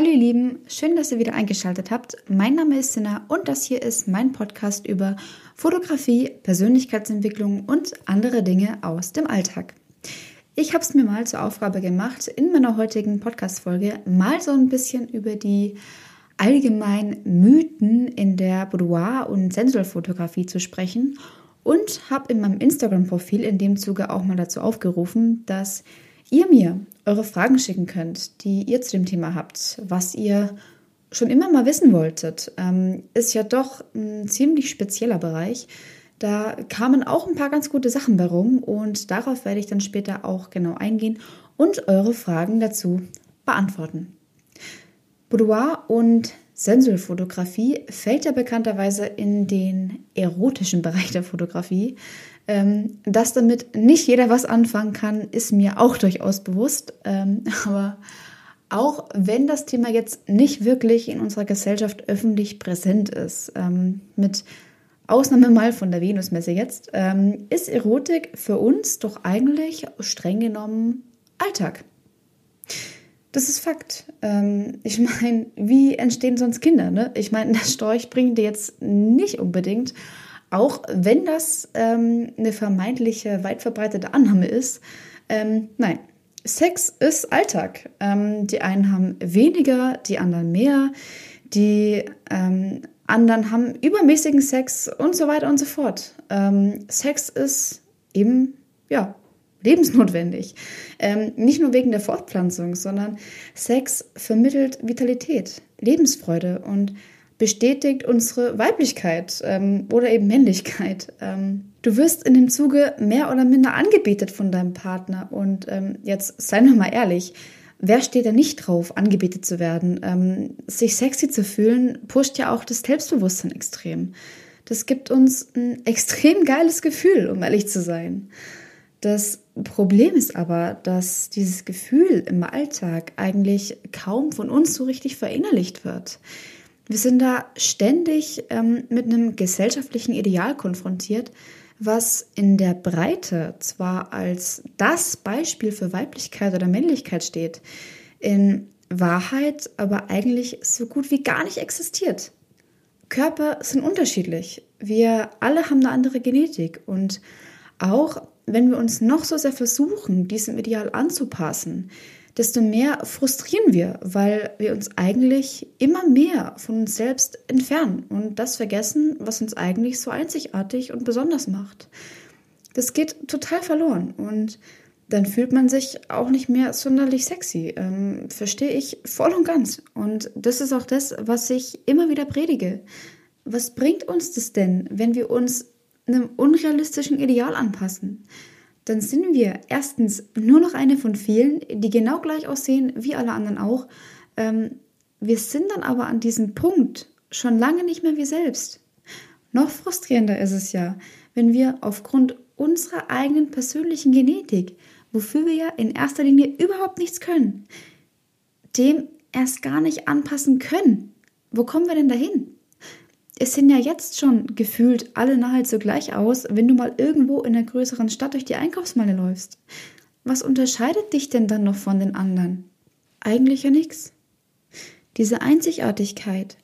Hallo ihr Lieben, schön, dass ihr wieder eingeschaltet habt. Mein Name ist Sinna und das hier ist mein Podcast über Fotografie, Persönlichkeitsentwicklung und andere Dinge aus dem Alltag. Ich habe es mir mal zur Aufgabe gemacht, in meiner heutigen Podcast-Folge mal so ein bisschen über die allgemeinen Mythen in der Boudoir- und Sensualfotografie zu sprechen und habe in meinem Instagram-Profil in dem Zuge auch mal dazu aufgerufen, dass ihr mir eure Fragen schicken könnt, die ihr zu dem Thema habt, was ihr schon immer mal wissen wolltet, ähm, ist ja doch ein ziemlich spezieller Bereich. Da kamen auch ein paar ganz gute Sachen bei rum und darauf werde ich dann später auch genau eingehen und eure Fragen dazu beantworten. Boudoir und Sensualfotografie fällt ja bekannterweise in den erotischen Bereich der Fotografie. Ähm, dass damit nicht jeder was anfangen kann, ist mir auch durchaus bewusst. Ähm, aber auch wenn das Thema jetzt nicht wirklich in unserer Gesellschaft öffentlich präsent ist, ähm, mit Ausnahme mal von der Venusmesse jetzt, ähm, ist Erotik für uns doch eigentlich streng genommen Alltag. Das ist Fakt. Ähm, ich meine, wie entstehen sonst Kinder? Ne? Ich meine, der Storch bringt dir jetzt nicht unbedingt auch wenn das ähm, eine vermeintliche, weit verbreitete Annahme ist. Ähm, nein, Sex ist Alltag. Ähm, die einen haben weniger, die anderen mehr. Die ähm, anderen haben übermäßigen Sex und so weiter und so fort. Ähm, Sex ist eben, ja, lebensnotwendig. Ähm, nicht nur wegen der Fortpflanzung, sondern Sex vermittelt Vitalität, Lebensfreude und bestätigt unsere Weiblichkeit ähm, oder eben Männlichkeit. Ähm, du wirst in dem Zuge mehr oder minder angebetet von deinem Partner. Und ähm, jetzt seien wir mal ehrlich, wer steht da nicht drauf, angebetet zu werden? Ähm, sich sexy zu fühlen, pusht ja auch das Selbstbewusstsein extrem. Das gibt uns ein extrem geiles Gefühl, um ehrlich zu sein. Das Problem ist aber, dass dieses Gefühl im Alltag eigentlich kaum von uns so richtig verinnerlicht wird. Wir sind da ständig ähm, mit einem gesellschaftlichen Ideal konfrontiert, was in der Breite zwar als das Beispiel für Weiblichkeit oder Männlichkeit steht, in Wahrheit aber eigentlich so gut wie gar nicht existiert. Körper sind unterschiedlich. Wir alle haben eine andere Genetik und auch wenn wir uns noch so sehr versuchen, diesem Ideal anzupassen, desto mehr frustrieren wir, weil wir uns eigentlich immer mehr von uns selbst entfernen und das vergessen, was uns eigentlich so einzigartig und besonders macht. Das geht total verloren und dann fühlt man sich auch nicht mehr sonderlich sexy. Ähm, verstehe ich voll und ganz. Und das ist auch das, was ich immer wieder predige. Was bringt uns das denn, wenn wir uns einem unrealistischen Ideal anpassen? dann sind wir erstens nur noch eine von vielen, die genau gleich aussehen wie alle anderen auch. Ähm, wir sind dann aber an diesem Punkt schon lange nicht mehr wir selbst. Noch frustrierender ist es ja, wenn wir aufgrund unserer eigenen persönlichen Genetik, wofür wir ja in erster Linie überhaupt nichts können, dem erst gar nicht anpassen können. Wo kommen wir denn dahin? Es sehen ja jetzt schon gefühlt alle nahezu gleich aus, wenn du mal irgendwo in einer größeren Stadt durch die Einkaufsmeile läufst. Was unterscheidet dich denn dann noch von den anderen? Eigentlich ja nichts. Diese Einzigartigkeit,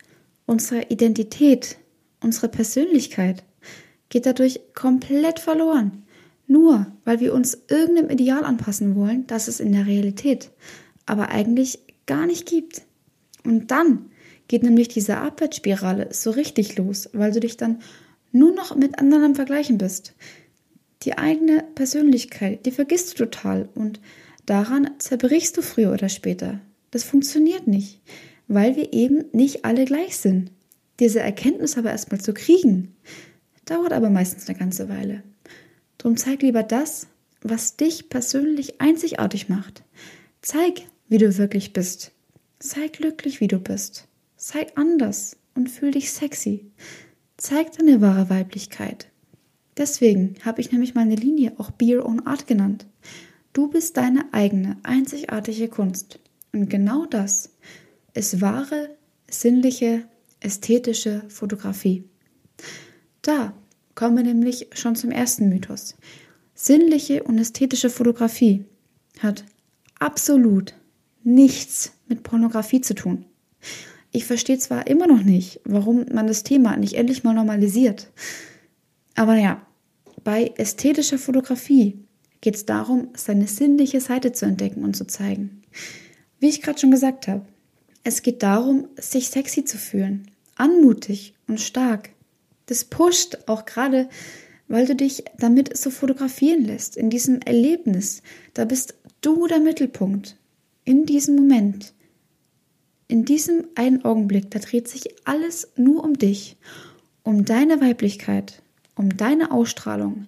unsere Identität, unsere Persönlichkeit geht dadurch komplett verloren. Nur weil wir uns irgendeinem Ideal anpassen wollen, das es in der Realität aber eigentlich gar nicht gibt. Und dann geht nämlich diese Abwärtsspirale so richtig los, weil du dich dann nur noch mit anderen Vergleichen bist. Die eigene Persönlichkeit, die vergisst du total und daran zerbrichst du früher oder später. Das funktioniert nicht, weil wir eben nicht alle gleich sind. Diese Erkenntnis aber erstmal zu kriegen, dauert aber meistens eine ganze Weile. Drum zeig lieber das, was dich persönlich einzigartig macht. Zeig, wie du wirklich bist. Sei glücklich, wie du bist. Sei anders und fühl dich sexy. Zeig deine wahre Weiblichkeit. Deswegen habe ich nämlich meine Linie auch Be Your Own Art genannt. Du bist deine eigene, einzigartige Kunst. Und genau das ist wahre, sinnliche, ästhetische Fotografie. Da kommen wir nämlich schon zum ersten Mythos. Sinnliche und ästhetische Fotografie hat absolut nichts mit Pornografie zu tun. Ich verstehe zwar immer noch nicht, warum man das Thema nicht endlich mal normalisiert. Aber ja, bei ästhetischer Fotografie geht es darum, seine sinnliche Seite zu entdecken und zu zeigen. Wie ich gerade schon gesagt habe, es geht darum, sich sexy zu fühlen, anmutig und stark. Das pusht auch gerade, weil du dich damit so fotografieren lässt, in diesem Erlebnis. Da bist du der Mittelpunkt. In diesem Moment. In diesem einen Augenblick, da dreht sich alles nur um dich, um deine Weiblichkeit, um deine Ausstrahlung.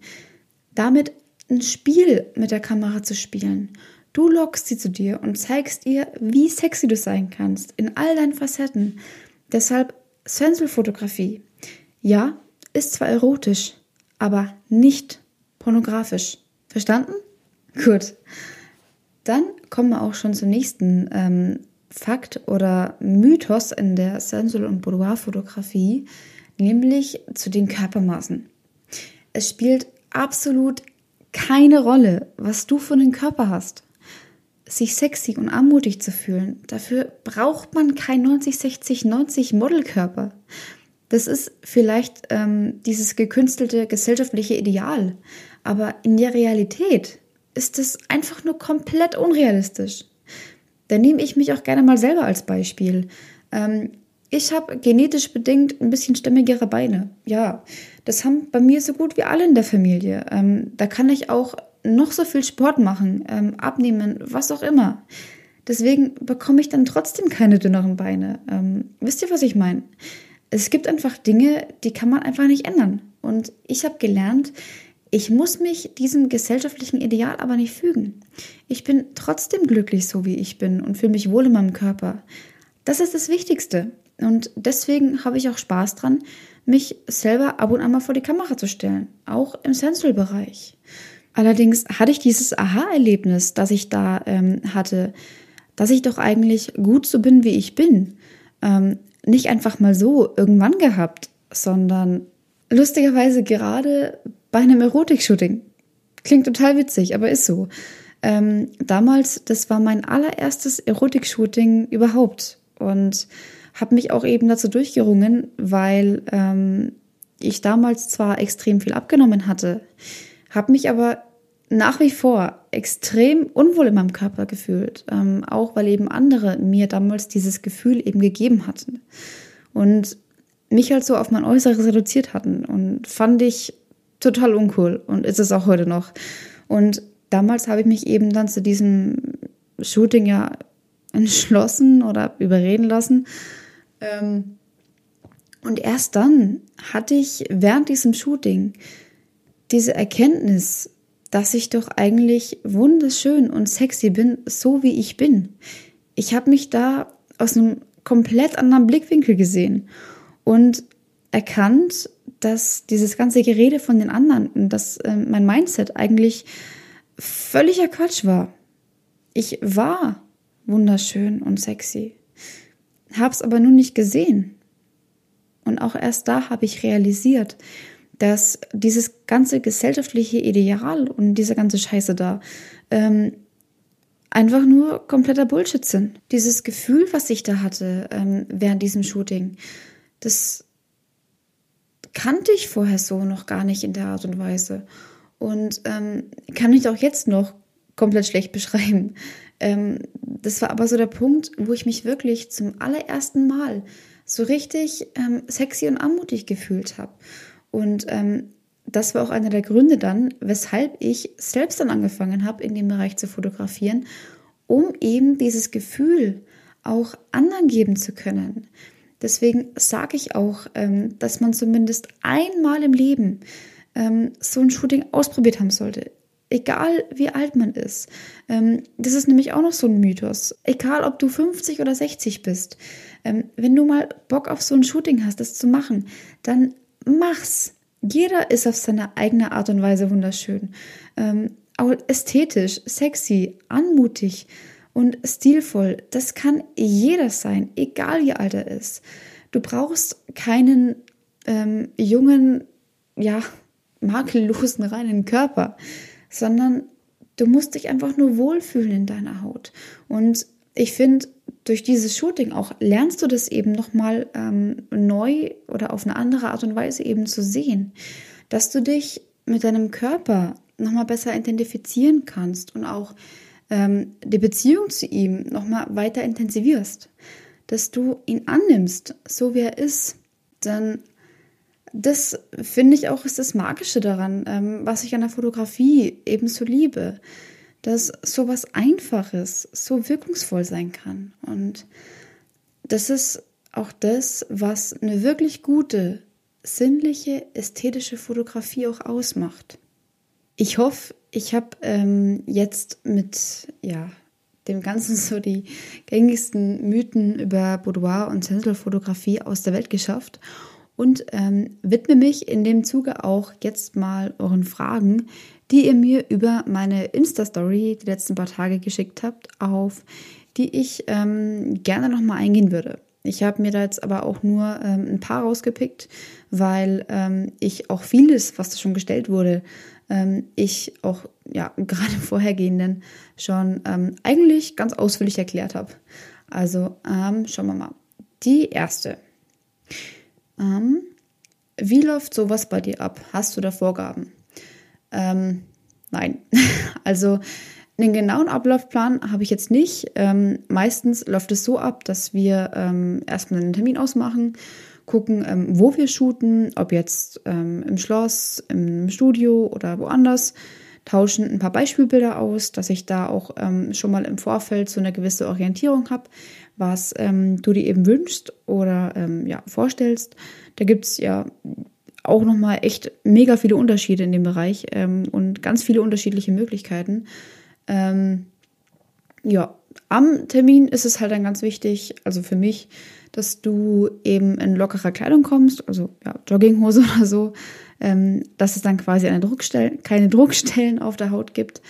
Damit ein Spiel mit der Kamera zu spielen. Du lockst sie zu dir und zeigst ihr, wie sexy du sein kannst, in all deinen Facetten. Deshalb Sensualfotografie. Ja, ist zwar erotisch, aber nicht pornografisch. Verstanden? Gut. Dann kommen wir auch schon zum nächsten ähm, Fakt oder Mythos in der Sensual- und Boudoir-Fotografie, nämlich zu den Körpermaßen. Es spielt absolut keine Rolle, was du für einen Körper hast. Sich sexy und anmutig zu fühlen, dafür braucht man kein 90, 60, 90 Modelkörper. Das ist vielleicht ähm, dieses gekünstelte gesellschaftliche Ideal, aber in der Realität ist es einfach nur komplett unrealistisch. Da nehme ich mich auch gerne mal selber als Beispiel. Ähm, ich habe genetisch bedingt ein bisschen stämmigere Beine. Ja, das haben bei mir so gut wie alle in der Familie. Ähm, da kann ich auch noch so viel Sport machen, ähm, abnehmen, was auch immer. Deswegen bekomme ich dann trotzdem keine dünneren Beine. Ähm, wisst ihr, was ich meine? Es gibt einfach Dinge, die kann man einfach nicht ändern. Und ich habe gelernt, ich muss mich diesem gesellschaftlichen Ideal aber nicht fügen. Ich bin trotzdem glücklich, so wie ich bin und fühle mich wohl in meinem Körper. Das ist das Wichtigste. Und deswegen habe ich auch Spaß dran, mich selber ab und an mal vor die Kamera zu stellen, auch im Sensual-Bereich. Allerdings hatte ich dieses Aha-Erlebnis, das ich da ähm, hatte, dass ich doch eigentlich gut so bin, wie ich bin. Ähm, nicht einfach mal so irgendwann gehabt, sondern lustigerweise gerade bei einem Erotik-Shooting. Klingt total witzig, aber ist so. Ähm, damals, das war mein allererstes Erotik-Shooting überhaupt. Und habe mich auch eben dazu durchgerungen, weil ähm, ich damals zwar extrem viel abgenommen hatte, habe mich aber nach wie vor extrem unwohl in meinem Körper gefühlt, ähm, auch weil eben andere mir damals dieses Gefühl eben gegeben hatten und mich halt so auf mein Äußeres reduziert hatten und fand ich total uncool und ist es auch heute noch. Und damals habe ich mich eben dann zu diesem Shooting ja entschlossen oder überreden lassen ähm, und erst dann hatte ich während diesem Shooting diese Erkenntnis, dass ich doch eigentlich wunderschön und sexy bin, so wie ich bin. Ich habe mich da aus einem komplett anderen Blickwinkel gesehen und erkannt, dass dieses ganze Gerede von den anderen dass äh, mein Mindset eigentlich völliger Quatsch war. Ich war wunderschön und sexy habe es aber nun nicht gesehen. Und auch erst da habe ich realisiert, dass dieses ganze gesellschaftliche Ideal und diese ganze Scheiße da ähm, einfach nur kompletter Bullshit sind. Dieses Gefühl, was ich da hatte ähm, während diesem Shooting, das kannte ich vorher so noch gar nicht in der Art und Weise. Und ähm, kann ich auch jetzt noch komplett schlecht beschreiben. Ähm, das war aber so der Punkt, wo ich mich wirklich zum allerersten Mal so richtig ähm, sexy und anmutig gefühlt habe. Und ähm, das war auch einer der Gründe dann, weshalb ich selbst dann angefangen habe, in dem Bereich zu fotografieren, um eben dieses Gefühl auch anderen geben zu können. Deswegen sage ich auch, ähm, dass man zumindest einmal im Leben ähm, so ein Shooting ausprobiert haben sollte egal wie alt man ist. Ähm, das ist nämlich auch noch so ein Mythos. Egal, ob du 50 oder 60 bist. Wenn du mal Bock auf so ein Shooting hast, das zu machen, dann mach's. Jeder ist auf seine eigene Art und Weise wunderschön. Auch ästhetisch, sexy, anmutig und stilvoll. Das kann jeder sein, egal wie alt er ist. Du brauchst keinen ähm, jungen, ja, makellosen, reinen Körper sondern du musst dich einfach nur wohlfühlen in deiner Haut. Und ich finde, durch dieses Shooting auch lernst du das eben nochmal ähm, neu oder auf eine andere Art und Weise eben zu sehen. Dass du dich mit deinem Körper nochmal besser identifizieren kannst und auch ähm, die Beziehung zu ihm nochmal weiter intensivierst. Dass du ihn annimmst, so wie er ist. Denn das finde ich auch ist das Magische daran, ähm, was ich an der Fotografie ebenso liebe dass sowas Einfaches so wirkungsvoll sein kann. Und das ist auch das, was eine wirklich gute, sinnliche, ästhetische Fotografie auch ausmacht. Ich hoffe, ich habe ähm, jetzt mit ja, dem Ganzen so die gängigsten Mythen über Boudoir und Sensualfotografie aus der Welt geschafft und ähm, widme mich in dem Zuge auch jetzt mal euren Fragen, die ihr mir über meine Insta-Story die letzten paar Tage geschickt habt, auf die ich ähm, gerne nochmal eingehen würde. Ich habe mir da jetzt aber auch nur ähm, ein paar rausgepickt, weil ähm, ich auch vieles, was da schon gestellt wurde, ähm, ich auch ja gerade im vorhergehenden schon ähm, eigentlich ganz ausführlich erklärt habe. Also ähm, schauen wir mal. Die erste. wie läuft sowas bei dir ab? Hast du da Vorgaben? Ähm, nein. also einen genauen Ablaufplan habe ich jetzt nicht. Ähm, meistens läuft es so ab, dass wir ähm, erstmal einen Termin ausmachen, gucken, ähm, wo wir shooten, ob jetzt ähm, im Schloss, im Studio oder woanders, tauschen ein paar Beispielbilder aus, dass ich da auch ähm, schon mal im Vorfeld so eine gewisse Orientierung habe, was ähm, du dir eben wünschst oder ja, vorstellst. Da gibt es ja auch nochmal echt mega viele Unterschiede in dem Bereich ähm, und ganz viele unterschiedliche Möglichkeiten. Ähm, ja, am Termin ist es halt dann ganz wichtig, also für mich, dass du eben in lockerer Kleidung kommst, also ja, Jogginghose oder so, ähm, dass es dann quasi eine Druckstelle, keine Druckstellen auf der Haut gibt.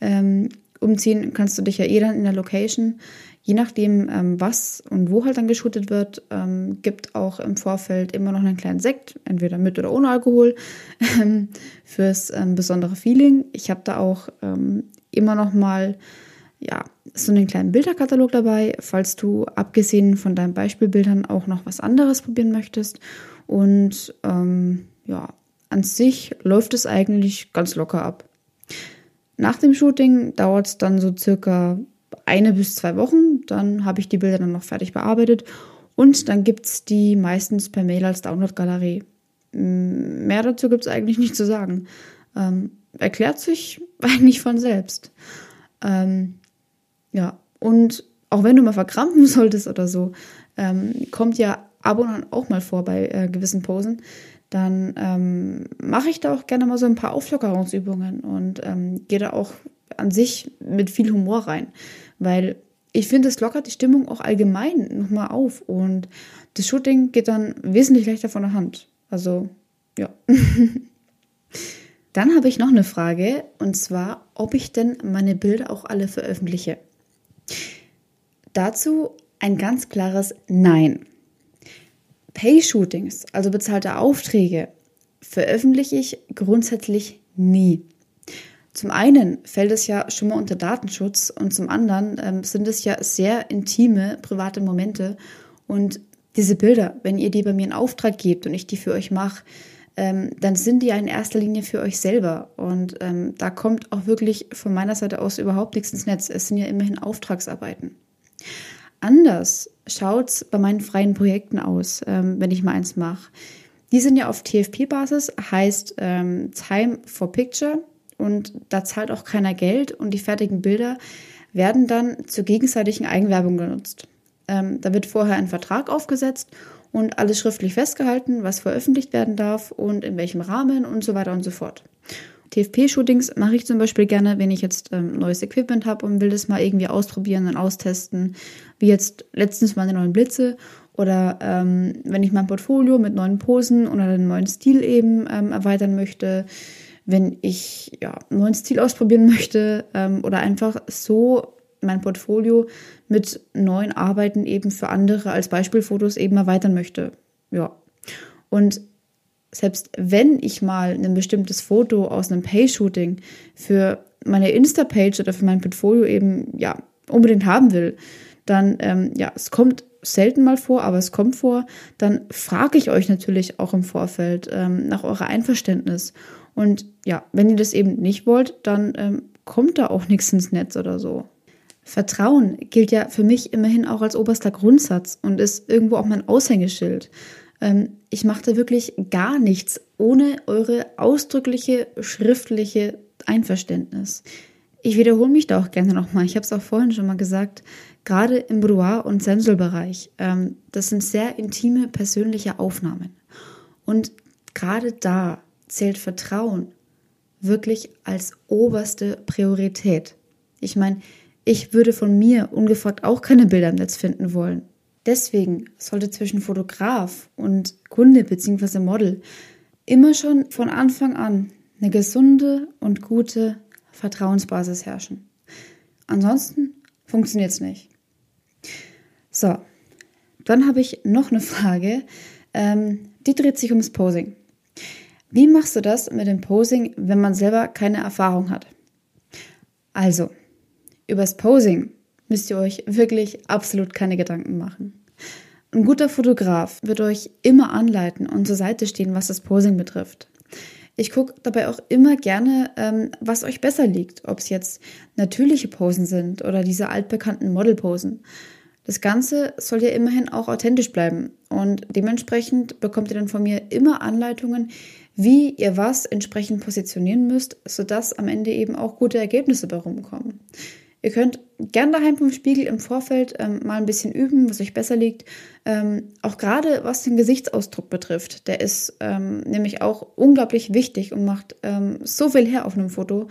Ähm, umziehen kannst du dich ja eh dann in der Location je nachdem, ähm, was und wo halt dann geshootet wird, ähm, gibt auch im Vorfeld immer noch einen kleinen Sekt, entweder mit oder ohne Alkohol, fürs ähm, besondere Feeling. Ich habe da auch ähm, immer noch mal ja, so einen kleinen Bilderkatalog dabei, falls du abgesehen von deinen Beispielbildern auch noch was anderes probieren möchtest. Und ähm, ja, an sich läuft es eigentlich ganz locker ab. Nach dem Shooting dauert es dann so circa eine bis zwei Wochen. Dann habe ich die Bilder dann noch fertig bearbeitet. Und dann gibt es die meistens per Mail als Download-Galerie. Mehr dazu gibt es eigentlich nicht zu sagen. Ähm, erklärt sich eigentlich von selbst. Ähm, ja, und auch wenn du mal verkrampfen solltest oder so, ähm, kommt ja ab und an auch mal vor bei äh, gewissen Posen, dann ähm, mache ich da auch gerne mal so ein paar Auflockerungsübungen und ähm, gehe da auch an sich mit viel Humor rein. Weil ich finde, es lockert die Stimmung auch allgemein nochmal auf und das Shooting geht dann wesentlich leichter von der Hand. Also, ja. dann habe ich noch eine Frage und zwar, ob ich denn meine Bilder auch alle veröffentliche. Dazu ein ganz klares Nein. Pay-Shootings, also bezahlte Aufträge, veröffentliche ich grundsätzlich nie. Zum einen fällt es ja schon mal unter Datenschutz und zum anderen ähm, sind es ja sehr intime, private Momente. Und diese Bilder, wenn ihr die bei mir in Auftrag gebt und ich die für euch mache, ähm, dann sind die ja in erster Linie für euch selber. Und ähm, da kommt auch wirklich von meiner Seite aus überhaupt nichts ins Netz. Es sind ja immerhin Auftragsarbeiten. Anders schaut es bei meinen freien Projekten aus, ähm, wenn ich mal eins mache. Die sind ja auf TFP-Basis, heißt ähm, Time for Picture und da zahlt auch keiner Geld und die fertigen Bilder werden dann zur gegenseitigen Eigenwerbung genutzt. Ähm, da wird vorher ein Vertrag aufgesetzt und alles schriftlich festgehalten, was veröffentlicht werden darf und in welchem Rahmen und so weiter und so fort. TFP-Shootings mache ich zum Beispiel gerne, wenn ich jetzt ähm, neues Equipment habe und will das mal irgendwie ausprobieren und austesten, wie jetzt letztens meine neuen Blitze oder ähm, wenn ich mein Portfolio mit neuen Posen oder einem neuen Stil eben ähm, erweitern möchte wenn ich ja, einen neuen Stil ausprobieren möchte ähm, oder einfach so mein Portfolio mit neuen Arbeiten eben für andere als Beispielfotos eben erweitern möchte. Ja. Und selbst wenn ich mal ein bestimmtes Foto aus einem Pay-Shooting für meine Insta-Page oder für mein Portfolio eben ja unbedingt haben will, dann, ähm, ja, es kommt selten mal vor, aber es kommt vor, dann frage ich euch natürlich auch im Vorfeld ähm, nach eurer Einverständnis. Und ja, wenn ihr das eben nicht wollt, dann ähm, kommt da auch nichts ins Netz oder so. Vertrauen gilt ja für mich immerhin auch als oberster Grundsatz und ist irgendwo auch mein Aushängeschild. Ähm, ich machte wirklich gar nichts ohne eure ausdrückliche schriftliche Einverständnis. Ich wiederhole mich da auch gerne nochmal. Ich habe es auch vorhin schon mal gesagt. Gerade im Boudoir- und Sensualbereich. Ähm, das sind sehr intime, persönliche Aufnahmen. Und gerade da zählt Vertrauen wirklich als oberste Priorität. Ich meine, ich würde von mir ungefragt auch keine Bilder im Netz finden wollen. Deswegen sollte zwischen Fotograf und Kunde bzw. Model immer schon von Anfang an eine gesunde und gute Vertrauensbasis herrschen. Ansonsten funktioniert es nicht. So, dann habe ich noch eine Frage, ähm, die dreht sich ums Posing. Wie machst du das mit dem Posing, wenn man selber keine Erfahrung hat? Also, übers Posing müsst ihr euch wirklich absolut keine Gedanken machen. Ein guter Fotograf wird euch immer anleiten und zur Seite stehen, was das Posing betrifft. Ich gucke dabei auch immer gerne, ähm, was euch besser liegt, ob es jetzt natürliche Posen sind oder diese altbekannten Modelposen. Das Ganze soll ja immerhin auch authentisch bleiben und dementsprechend bekommt ihr dann von mir immer Anleitungen, wie ihr was entsprechend positionieren müsst, sodass am Ende eben auch gute Ergebnisse bei rumkommen. Ihr könnt gern daheim vom Spiegel im Vorfeld ähm, mal ein bisschen üben, was euch besser liegt. Ähm, auch gerade was den Gesichtsausdruck betrifft. Der ist ähm, nämlich auch unglaublich wichtig und macht ähm, so viel her auf einem Foto.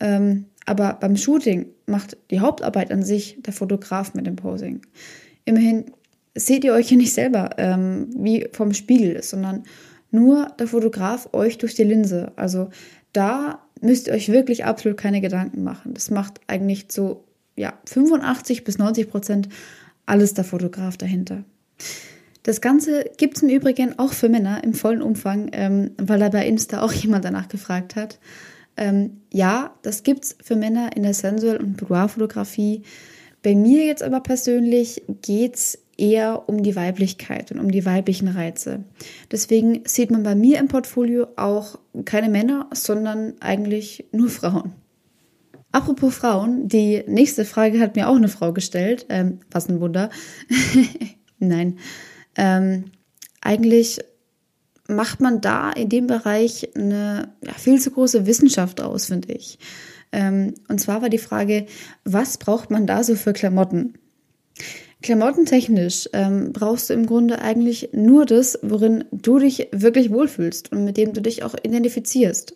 Ähm, aber beim Shooting macht die Hauptarbeit an sich der Fotograf mit dem Posing. Immerhin seht ihr euch ja nicht selber ähm, wie vom Spiegel, sondern nur der Fotograf euch durch die Linse. Also da müsst ihr euch wirklich absolut keine Gedanken machen. Das macht eigentlich zu ja, 85 bis 90 Prozent alles der Fotograf dahinter. Das Ganze gibt es im Übrigen auch für Männer im vollen Umfang, ähm, weil da bei Insta auch jemand danach gefragt hat. Ähm, ja, das gibt es für Männer in der Sensual- und Boudoir-Fotografie. Bei mir jetzt aber persönlich geht es eher um die Weiblichkeit und um die weiblichen Reize. Deswegen sieht man bei mir im Portfolio auch keine Männer, sondern eigentlich nur Frauen. Apropos Frauen, die nächste Frage hat mir auch eine Frau gestellt. Ähm, was ein Wunder. Nein. Ähm, eigentlich macht man da in dem Bereich eine ja, viel zu große Wissenschaft draus, finde ich. Ähm, und zwar war die Frage, was braucht man da so für Klamotten? Klamottentechnisch ähm, brauchst du im Grunde eigentlich nur das, worin du dich wirklich wohlfühlst und mit dem du dich auch identifizierst.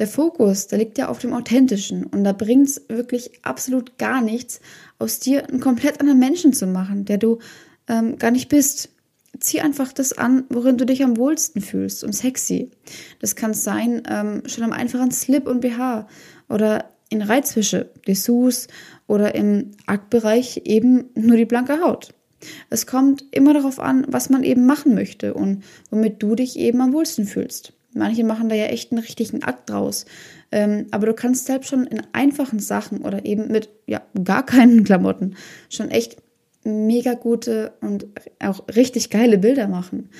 Der Fokus, der liegt ja auf dem Authentischen und da bringt es wirklich absolut gar nichts, aus dir einen komplett anderen Menschen zu machen, der du ähm, gar nicht bist. Zieh einfach das an, worin du dich am wohlsten fühlst und sexy. Das kann sein, ähm, schon am einfachen Slip und BH oder in Reizwische, Dessous oder im Aktbereich eben nur die blanke Haut. Es kommt immer darauf an, was man eben machen möchte und womit du dich eben am wohlsten fühlst. Manche machen da ja echt einen richtigen Akt draus. Ähm, aber du kannst selbst schon in einfachen Sachen oder eben mit ja, gar keinen Klamotten schon echt mega gute und auch richtig geile Bilder machen.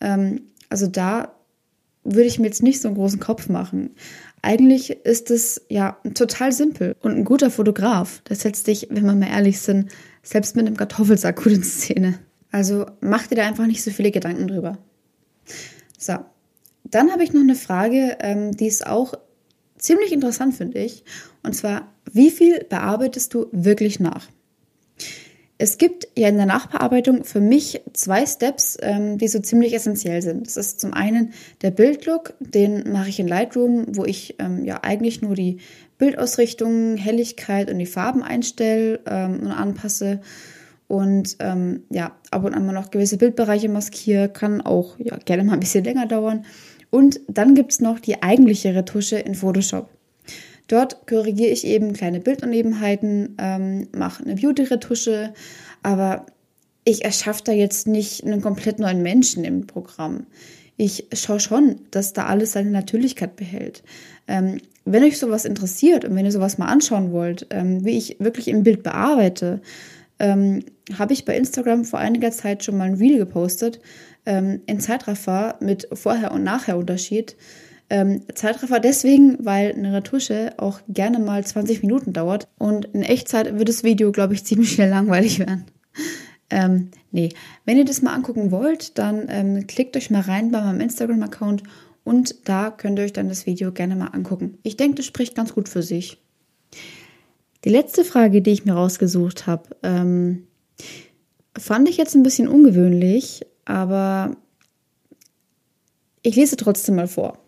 Ähm, also da würde ich mir jetzt nicht so einen großen Kopf machen. Eigentlich ist es ja total simpel und ein guter Fotograf, der setzt dich, wenn wir mal ehrlich sind, selbst mit einem Kartoffelsack gut in Szene. Also mach dir da einfach nicht so viele Gedanken drüber. So, dann habe ich noch eine Frage, ähm, die ist auch ziemlich interessant, finde ich. Und zwar, wie viel bearbeitest du wirklich nach? Es gibt ja in der Nachbearbeitung für mich zwei Steps, ähm, die so ziemlich essentiell sind. Das ist zum einen der Bildlook, den mache ich in Lightroom, wo ich ähm, ja eigentlich nur die Bildausrichtung, Helligkeit und die Farben einstelle ähm, und anpasse und ähm, ja, ab und an mal noch gewisse Bildbereiche maskiere, kann auch ja, gerne mal ein bisschen länger dauern. Und dann gibt es noch die eigentliche Retusche in Photoshop. Dort korrigiere ich eben kleine Bildunebenheiten, ähm, mache eine Beauty-Retusche, aber ich erschaffe da jetzt nicht einen komplett neuen Menschen im Programm. Ich schaue schon, dass da alles seine Natürlichkeit behält. Ähm, wenn euch sowas interessiert und wenn ihr sowas mal anschauen wollt, ähm, wie ich wirklich im Bild bearbeite, ähm, habe ich bei Instagram vor einiger Zeit schon mal ein Reel gepostet ähm, in Zeitraffer mit Vorher- und Nachher-Unterschied. Ähm, Zeitraffer deswegen, weil eine Retusche auch gerne mal 20 Minuten dauert und in Echtzeit wird das Video, glaube ich, ziemlich schnell langweilig werden. Ähm, nee, wenn ihr das mal angucken wollt, dann ähm, klickt euch mal rein bei meinem Instagram-Account und da könnt ihr euch dann das Video gerne mal angucken. Ich denke, das spricht ganz gut für sich. Die letzte Frage, die ich mir rausgesucht habe, ähm, fand ich jetzt ein bisschen ungewöhnlich, aber ich lese trotzdem mal vor.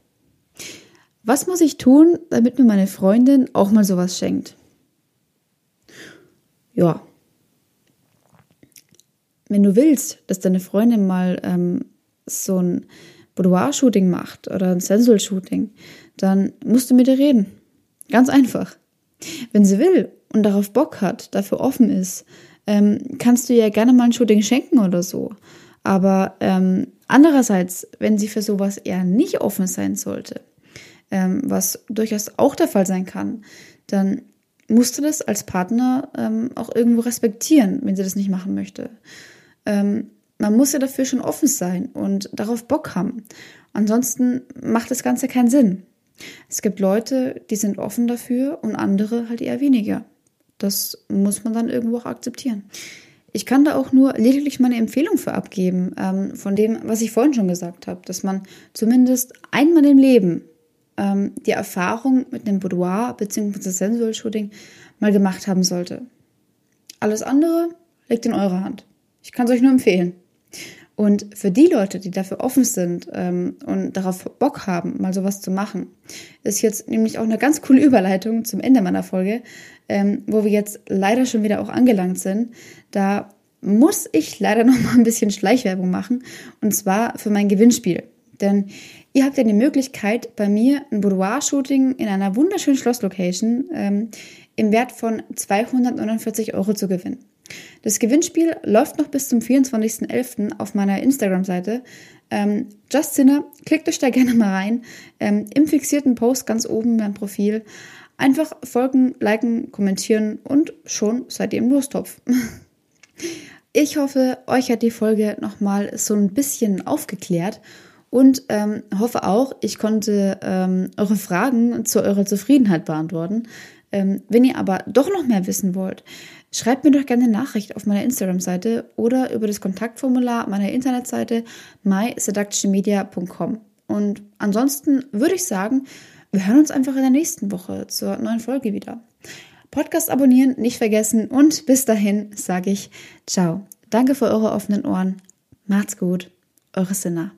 Was muss ich tun, damit mir meine Freundin auch mal sowas schenkt? Ja. Wenn du willst, dass deine Freundin mal ähm, so ein Boudoir-Shooting macht oder ein Sensual-Shooting, dann musst du mit ihr reden. Ganz einfach. Wenn sie will und darauf Bock hat, dafür offen ist, ähm, kannst du ihr gerne mal ein Shooting schenken oder so. Aber ähm, andererseits, wenn sie für sowas eher nicht offen sein sollte, ähm, was durchaus auch der Fall sein kann, dann musst du das als Partner ähm, auch irgendwo respektieren, wenn sie das nicht machen möchte. Ähm, man muss ja dafür schon offen sein und darauf Bock haben. Ansonsten macht das Ganze keinen Sinn. Es gibt Leute, die sind offen dafür und andere halt eher weniger. Das muss man dann irgendwo auch akzeptieren. Ich kann da auch nur lediglich meine Empfehlung für abgeben, ähm, von dem, was ich vorhin schon gesagt habe, dass man zumindest einmal im Leben ähm, die Erfahrung mit einem Boudoir bzw. Sensual Shooting mal gemacht haben sollte. Alles andere liegt in eurer Hand. Ich kann es euch nur empfehlen. Und für die Leute, die dafür offen sind ähm, und darauf Bock haben, mal sowas zu machen, ist jetzt nämlich auch eine ganz coole Überleitung zum Ende meiner Folge, ähm, wo wir jetzt leider schon wieder auch angelangt sind. Da muss ich leider noch mal ein bisschen Schleichwerbung machen und zwar für mein Gewinnspiel. Denn ihr habt ja die Möglichkeit, bei mir ein Boudoir-Shooting in einer wunderschönen Schlosslocation ähm, im Wert von 249 Euro zu gewinnen. Das Gewinnspiel läuft noch bis zum 24.11. auf meiner Instagram-Seite. Ähm, Just Sinner, klickt euch da gerne mal rein. Ähm, Im fixierten Post ganz oben beim Profil. Einfach folgen, liken, kommentieren und schon seid ihr im Lostopf. Ich hoffe, euch hat die Folge nochmal so ein bisschen aufgeklärt und ähm, hoffe auch, ich konnte ähm, eure Fragen zu eurer Zufriedenheit beantworten. Ähm, wenn ihr aber doch noch mehr wissen wollt, schreibt mir doch gerne eine Nachricht auf meiner Instagram-Seite oder über das Kontaktformular meiner Internetseite myseductionmedia.com. Und ansonsten würde ich sagen, wir hören uns einfach in der nächsten Woche zur neuen Folge wieder. Podcast abonnieren nicht vergessen und bis dahin sage ich ciao. Danke für eure offenen Ohren. Macht's gut. Eure Sinner.